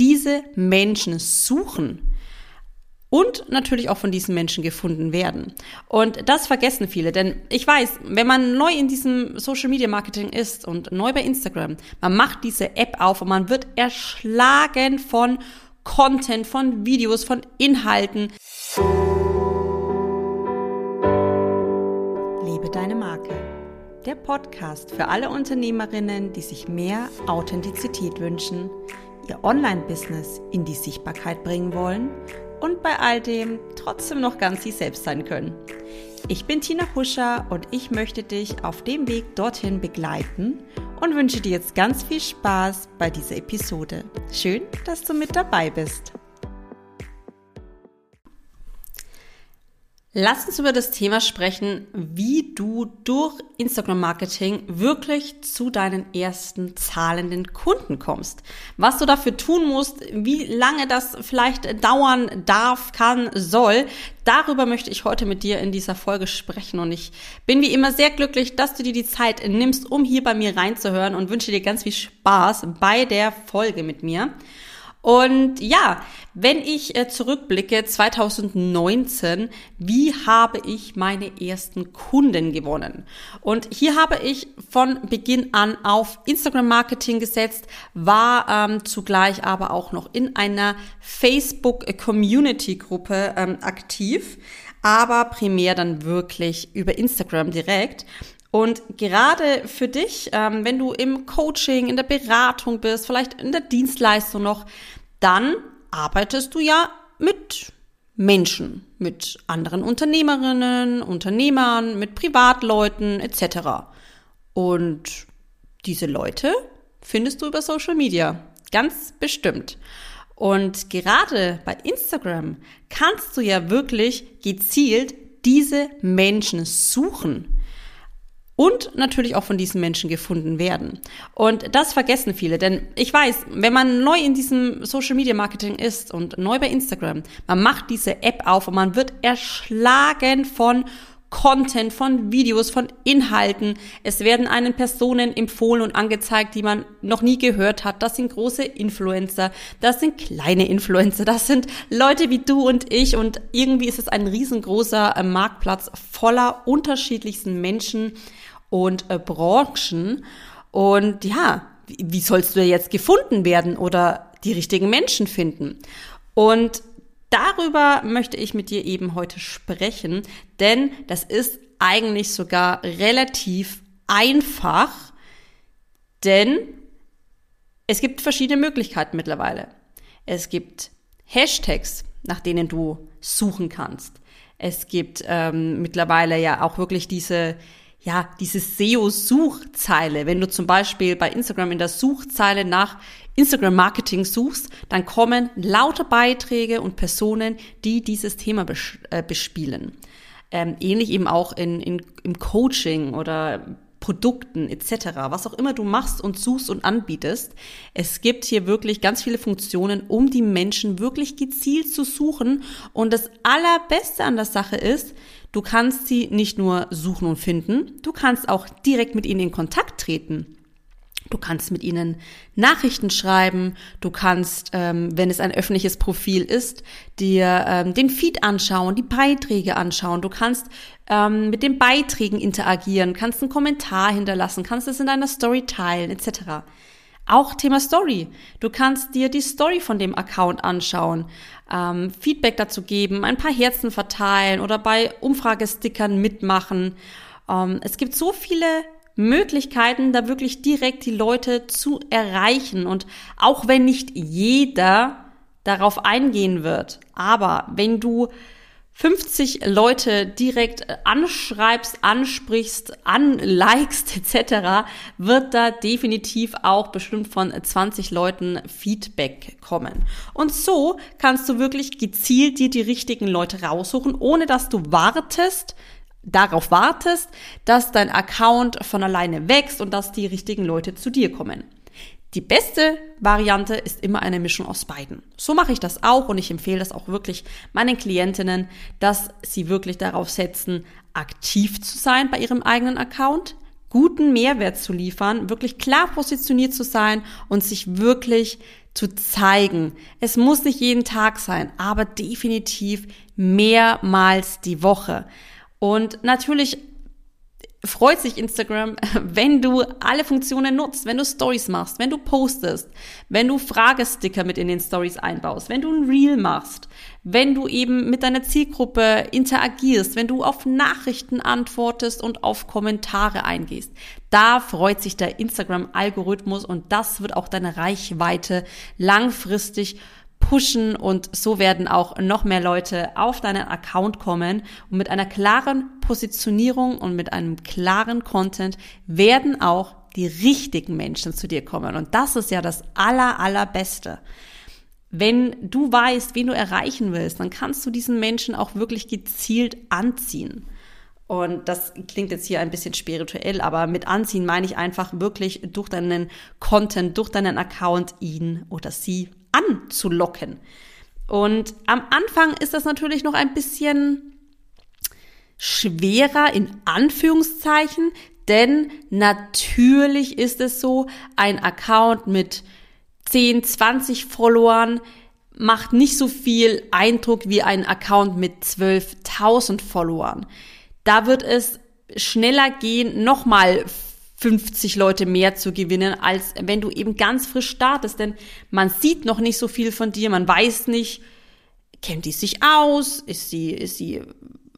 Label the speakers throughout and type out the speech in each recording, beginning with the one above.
Speaker 1: diese Menschen suchen und natürlich auch von diesen Menschen gefunden werden. Und das vergessen viele, denn ich weiß, wenn man neu in diesem Social Media Marketing ist und neu bei Instagram, man macht diese App auf und man wird erschlagen von Content, von Videos, von Inhalten. Lebe deine Marke. Der Podcast für alle Unternehmerinnen, die sich mehr Authentizität wünschen, ihr Online-Business in die Sichtbarkeit bringen wollen und bei all dem trotzdem noch ganz sie selbst sein können. Ich bin Tina Huscher und ich möchte dich auf dem Weg dorthin begleiten und wünsche dir jetzt ganz viel Spaß bei dieser Episode. Schön, dass du mit dabei bist. Lass uns über das Thema sprechen, wie du durch Instagram Marketing wirklich zu deinen ersten zahlenden Kunden kommst. Was du dafür tun musst, wie lange das vielleicht dauern darf, kann, soll, darüber möchte ich heute mit dir in dieser Folge sprechen. Und ich bin wie immer sehr glücklich, dass du dir die Zeit nimmst, um hier bei mir reinzuhören und wünsche dir ganz viel Spaß bei der Folge mit mir. Und ja, wenn ich äh, zurückblicke 2019, wie habe ich meine ersten Kunden gewonnen? Und hier habe ich von Beginn an auf Instagram Marketing gesetzt, war ähm, zugleich aber auch noch in einer Facebook Community Gruppe ähm, aktiv, aber primär dann wirklich über Instagram direkt. Und gerade für dich, ähm, wenn du im Coaching, in der Beratung bist, vielleicht in der Dienstleistung noch, dann arbeitest du ja mit Menschen, mit anderen Unternehmerinnen, Unternehmern, mit Privatleuten etc. Und diese Leute findest du über Social Media, ganz bestimmt. Und gerade bei Instagram kannst du ja wirklich gezielt diese Menschen suchen und natürlich auch von diesen Menschen gefunden werden. Und das vergessen viele, denn ich weiß, wenn man neu in diesem Social Media Marketing ist und neu bei Instagram, man macht diese App auf und man wird erschlagen von Content, von Videos, von Inhalten. Es werden einen Personen empfohlen und angezeigt, die man noch nie gehört hat. Das sind große Influencer, das sind kleine Influencer, das sind Leute wie du und ich und irgendwie ist es ein riesengroßer äh, Marktplatz voller unterschiedlichsten Menschen und äh, Branchen. Und ja, wie, sollst du jetzt gefunden werden oder die richtigen Menschen finden? Und darüber möchte ich mit dir eben heute sprechen, denn das ist eigentlich sogar relativ einfach, denn es gibt verschiedene Möglichkeiten mittlerweile. Es gibt Hashtags, nach denen du suchen kannst. Es gibt ähm, mittlerweile ja auch wirklich diese ja, diese SEO-Suchzeile. Wenn du zum Beispiel bei Instagram in der Suchzeile nach Instagram-Marketing suchst, dann kommen lauter Beiträge und Personen, die dieses Thema äh, bespielen. Ähm, ähnlich eben auch in, in, im Coaching oder Produkten etc., was auch immer du machst und suchst und anbietest. Es gibt hier wirklich ganz viele Funktionen, um die Menschen wirklich gezielt zu suchen. Und das Allerbeste an der Sache ist, Du kannst sie nicht nur suchen und finden, du kannst auch direkt mit ihnen in Kontakt treten. Du kannst mit ihnen Nachrichten schreiben, du kannst, ähm, wenn es ein öffentliches Profil ist, dir ähm, den Feed anschauen, die Beiträge anschauen, du kannst ähm, mit den Beiträgen interagieren, kannst einen Kommentar hinterlassen, kannst es in deiner Story teilen, etc. Auch Thema Story. Du kannst dir die Story von dem Account anschauen, ähm, Feedback dazu geben, ein paar Herzen verteilen oder bei Umfragestickern mitmachen. Ähm, es gibt so viele Möglichkeiten, da wirklich direkt die Leute zu erreichen. Und auch wenn nicht jeder darauf eingehen wird, aber wenn du 50 Leute direkt anschreibst, ansprichst, anlikest etc., wird da definitiv auch bestimmt von 20 Leuten Feedback kommen. Und so kannst du wirklich gezielt dir die richtigen Leute raussuchen, ohne dass du wartest, darauf wartest, dass dein Account von alleine wächst und dass die richtigen Leute zu dir kommen. Die beste Variante ist immer eine Mischung aus beiden. So mache ich das auch und ich empfehle das auch wirklich meinen Klientinnen, dass sie wirklich darauf setzen, aktiv zu sein bei ihrem eigenen Account, guten Mehrwert zu liefern, wirklich klar positioniert zu sein und sich wirklich zu zeigen. Es muss nicht jeden Tag sein, aber definitiv mehrmals die Woche. Und natürlich freut sich Instagram, wenn du alle Funktionen nutzt, wenn du Stories machst, wenn du postest, wenn du Fragesticker mit in den Stories einbaust, wenn du ein Reel machst, wenn du eben mit deiner Zielgruppe interagierst, wenn du auf Nachrichten antwortest und auf Kommentare eingehst. Da freut sich der Instagram-Algorithmus und das wird auch deine Reichweite langfristig pushen und so werden auch noch mehr Leute auf deinen Account kommen und mit einer klaren Positionierung und mit einem klaren Content werden auch die richtigen Menschen zu dir kommen und das ist ja das aller allerbeste. Wenn du weißt, wen du erreichen willst, dann kannst du diesen Menschen auch wirklich gezielt anziehen. Und das klingt jetzt hier ein bisschen spirituell, aber mit anziehen meine ich einfach wirklich durch deinen Content, durch deinen Account ihn oder sie anzulocken. Und am Anfang ist das natürlich noch ein bisschen schwerer in Anführungszeichen, denn natürlich ist es so, ein Account mit 10, 20 Followern macht nicht so viel Eindruck wie ein Account mit 12.000 Followern. Da wird es schneller gehen, nochmal 50 Leute mehr zu gewinnen, als wenn du eben ganz frisch startest. Denn man sieht noch nicht so viel von dir, man weiß nicht, kennt die sich aus, ist sie, ist sie,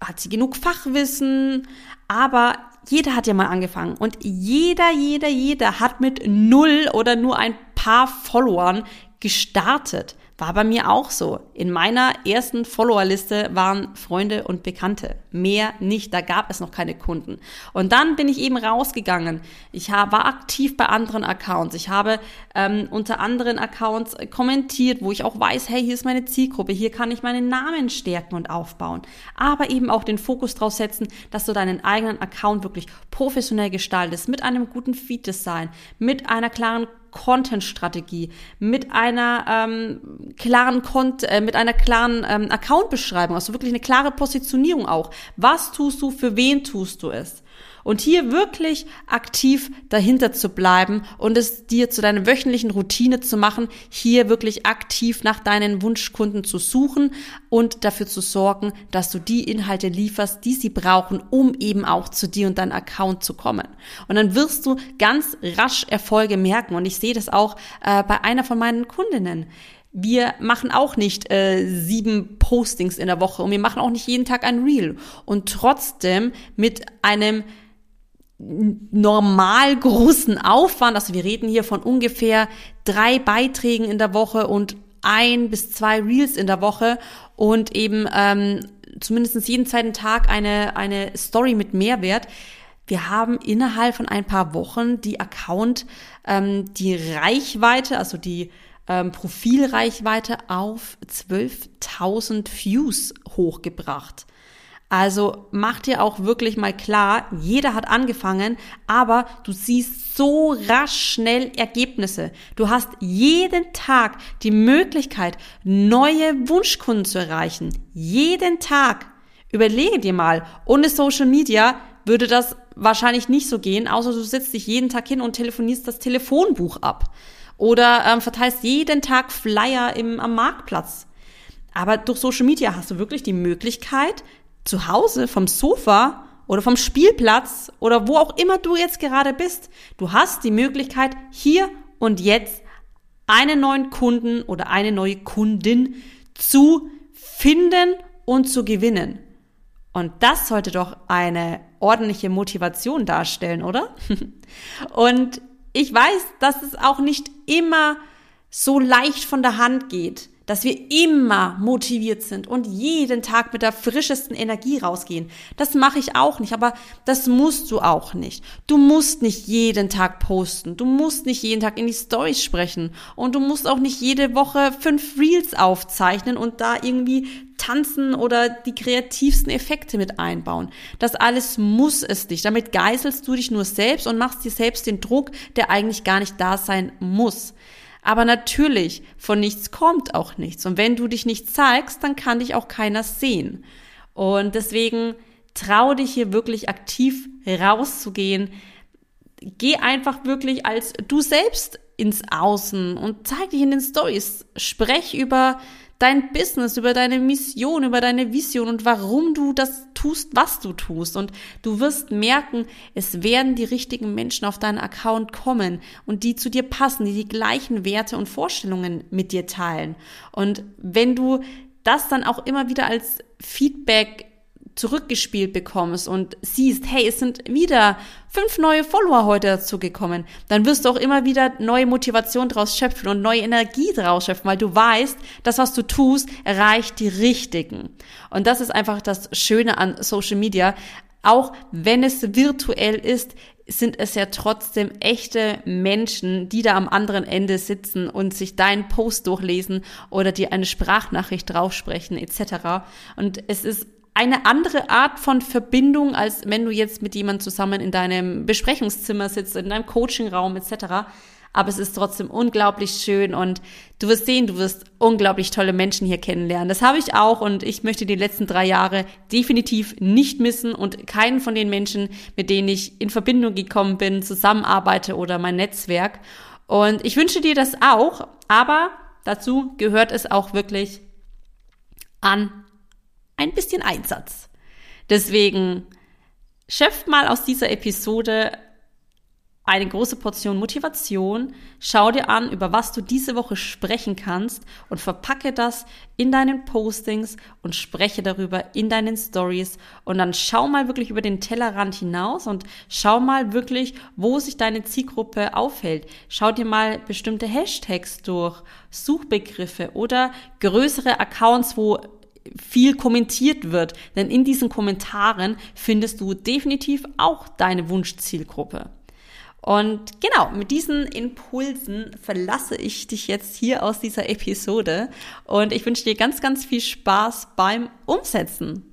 Speaker 1: hat sie genug Fachwissen, aber jeder hat ja mal angefangen und jeder, jeder, jeder hat mit null oder nur ein paar Followern gestartet. War bei mir auch so. In meiner ersten Followerliste waren Freunde und Bekannte. Mehr nicht. Da gab es noch keine Kunden. Und dann bin ich eben rausgegangen. Ich war aktiv bei anderen Accounts. Ich habe ähm, unter anderen Accounts kommentiert, wo ich auch weiß, hey, hier ist meine Zielgruppe. Hier kann ich meinen Namen stärken und aufbauen. Aber eben auch den Fokus drauf setzen, dass du deinen eigenen Account wirklich professionell gestaltest. Mit einem guten Feed-Design. Mit einer klaren Content-Strategie, mit einer ähm, klaren Kont äh, mit einer klaren ähm, Account-Beschreibung, also wirklich eine klare Positionierung auch. Was tust du, für wen tust du es? Und hier wirklich aktiv dahinter zu bleiben und es dir zu deiner wöchentlichen Routine zu machen, hier wirklich aktiv nach deinen Wunschkunden zu suchen und dafür zu sorgen, dass du die Inhalte lieferst, die sie brauchen, um eben auch zu dir und deinem Account zu kommen. Und dann wirst du ganz rasch Erfolge merken. Und ich sehe das auch äh, bei einer von meinen Kundinnen wir machen auch nicht äh, sieben Postings in der Woche und wir machen auch nicht jeden Tag ein Reel. Und trotzdem mit einem normal großen Aufwand, also wir reden hier von ungefähr drei Beiträgen in der Woche und ein bis zwei Reels in der Woche und eben ähm, zumindest jeden zweiten Tag eine, eine Story mit Mehrwert. Wir haben innerhalb von ein paar Wochen die Account, ähm, die Reichweite, also die ähm, Profilreichweite auf 12.000 Views hochgebracht. Also mach dir auch wirklich mal klar, jeder hat angefangen, aber du siehst so rasch schnell Ergebnisse. Du hast jeden Tag die Möglichkeit, neue Wunschkunden zu erreichen. Jeden Tag. Überlege dir mal, ohne Social Media würde das wahrscheinlich nicht so gehen, außer du sitzt dich jeden Tag hin und telefonierst das Telefonbuch ab. Oder ähm, verteilst jeden Tag Flyer im, am Marktplatz. Aber durch Social Media hast du wirklich die Möglichkeit, zu Hause vom Sofa oder vom Spielplatz oder wo auch immer du jetzt gerade bist. Du hast die Möglichkeit, hier und jetzt einen neuen Kunden oder eine neue Kundin zu finden und zu gewinnen. Und das sollte doch eine ordentliche Motivation darstellen, oder? und ich weiß, dass es auch nicht immer so leicht von der Hand geht dass wir immer motiviert sind und jeden Tag mit der frischesten Energie rausgehen. Das mache ich auch nicht, aber das musst du auch nicht. Du musst nicht jeden Tag posten, du musst nicht jeden Tag in die Stories sprechen und du musst auch nicht jede Woche fünf Reels aufzeichnen und da irgendwie tanzen oder die kreativsten Effekte mit einbauen. Das alles muss es nicht. Damit geißelst du dich nur selbst und machst dir selbst den Druck, der eigentlich gar nicht da sein muss. Aber natürlich, von nichts kommt auch nichts. Und wenn du dich nicht zeigst, dann kann dich auch keiner sehen. Und deswegen trau dich hier wirklich aktiv rauszugehen. Geh einfach wirklich als du selbst ins Außen und zeig dich in den Stories. Sprech über dein Business, über deine Mission, über deine Vision und warum du das tust, was du tust. Und du wirst merken, es werden die richtigen Menschen auf deinen Account kommen und die zu dir passen, die die gleichen Werte und Vorstellungen mit dir teilen. Und wenn du das dann auch immer wieder als Feedback zurückgespielt bekommst und siehst, hey, es sind wieder fünf neue Follower heute dazugekommen, dann wirst du auch immer wieder neue Motivation draus schöpfen und neue Energie draus schöpfen, weil du weißt, das, was du tust, erreicht die Richtigen. Und das ist einfach das Schöne an Social Media. Auch wenn es virtuell ist, sind es ja trotzdem echte Menschen, die da am anderen Ende sitzen und sich deinen Post durchlesen oder dir eine Sprachnachricht draufsprechen etc. Und es ist eine andere Art von Verbindung, als wenn du jetzt mit jemandem zusammen in deinem Besprechungszimmer sitzt, in deinem Coachingraum etc. Aber es ist trotzdem unglaublich schön und du wirst sehen, du wirst unglaublich tolle Menschen hier kennenlernen. Das habe ich auch und ich möchte die letzten drei Jahre definitiv nicht missen und keinen von den Menschen, mit denen ich in Verbindung gekommen bin, zusammenarbeite oder mein Netzwerk. Und ich wünsche dir das auch, aber dazu gehört es auch wirklich an ein bisschen Einsatz. Deswegen schöpft mal aus dieser Episode eine große Portion Motivation. Schau dir an, über was du diese Woche sprechen kannst und verpacke das in deinen Postings und spreche darüber in deinen Stories und dann schau mal wirklich über den Tellerrand hinaus und schau mal wirklich, wo sich deine Zielgruppe aufhält. Schau dir mal bestimmte Hashtags durch, Suchbegriffe oder größere Accounts, wo viel kommentiert wird. Denn in diesen Kommentaren findest du definitiv auch deine Wunschzielgruppe. Und genau, mit diesen Impulsen verlasse ich dich jetzt hier aus dieser Episode und ich wünsche dir ganz, ganz viel Spaß beim Umsetzen.